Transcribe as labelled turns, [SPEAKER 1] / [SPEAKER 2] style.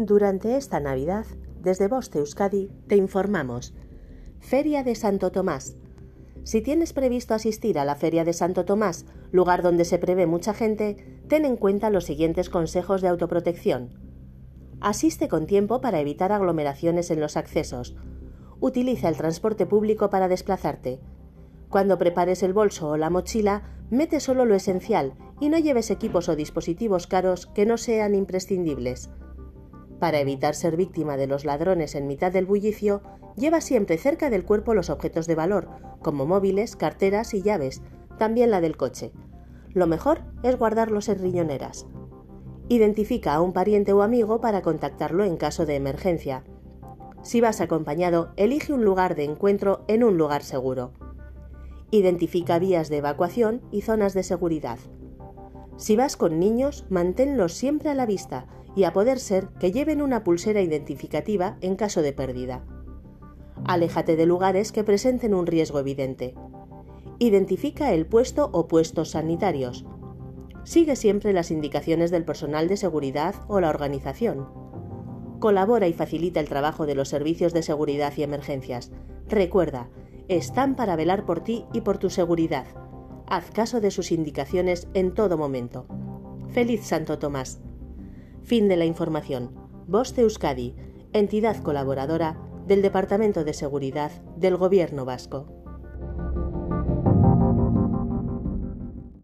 [SPEAKER 1] Durante esta Navidad, desde Boste Euskadi, te informamos. Feria de Santo Tomás. Si tienes previsto asistir a la Feria de Santo Tomás, lugar donde se prevé mucha gente, ten en cuenta los siguientes consejos de autoprotección. Asiste con tiempo para evitar aglomeraciones en los accesos. Utiliza el transporte público para desplazarte. Cuando prepares el bolso o la mochila, mete solo lo esencial y no lleves equipos o dispositivos caros que no sean imprescindibles. Para evitar ser víctima de los ladrones en mitad del bullicio, lleva siempre cerca del cuerpo los objetos de valor, como móviles, carteras y llaves, también la del coche. Lo mejor es guardarlos en riñoneras. Identifica a un pariente o amigo para contactarlo en caso de emergencia. Si vas acompañado, elige un lugar de encuentro en un lugar seguro. Identifica vías de evacuación y zonas de seguridad. Si vas con niños, manténlos siempre a la vista y a poder ser que lleven una pulsera identificativa en caso de pérdida. Aléjate de lugares que presenten un riesgo evidente. Identifica el puesto o puestos sanitarios. Sigue siempre las indicaciones del personal de seguridad o la organización. Colabora y facilita el trabajo de los servicios de seguridad y emergencias. Recuerda, están para velar por ti y por tu seguridad. Haz caso de sus indicaciones en todo momento. Feliz Santo Tomás. Fin de la información. Voz de Euskadi, entidad colaboradora del Departamento de Seguridad del Gobierno Vasco.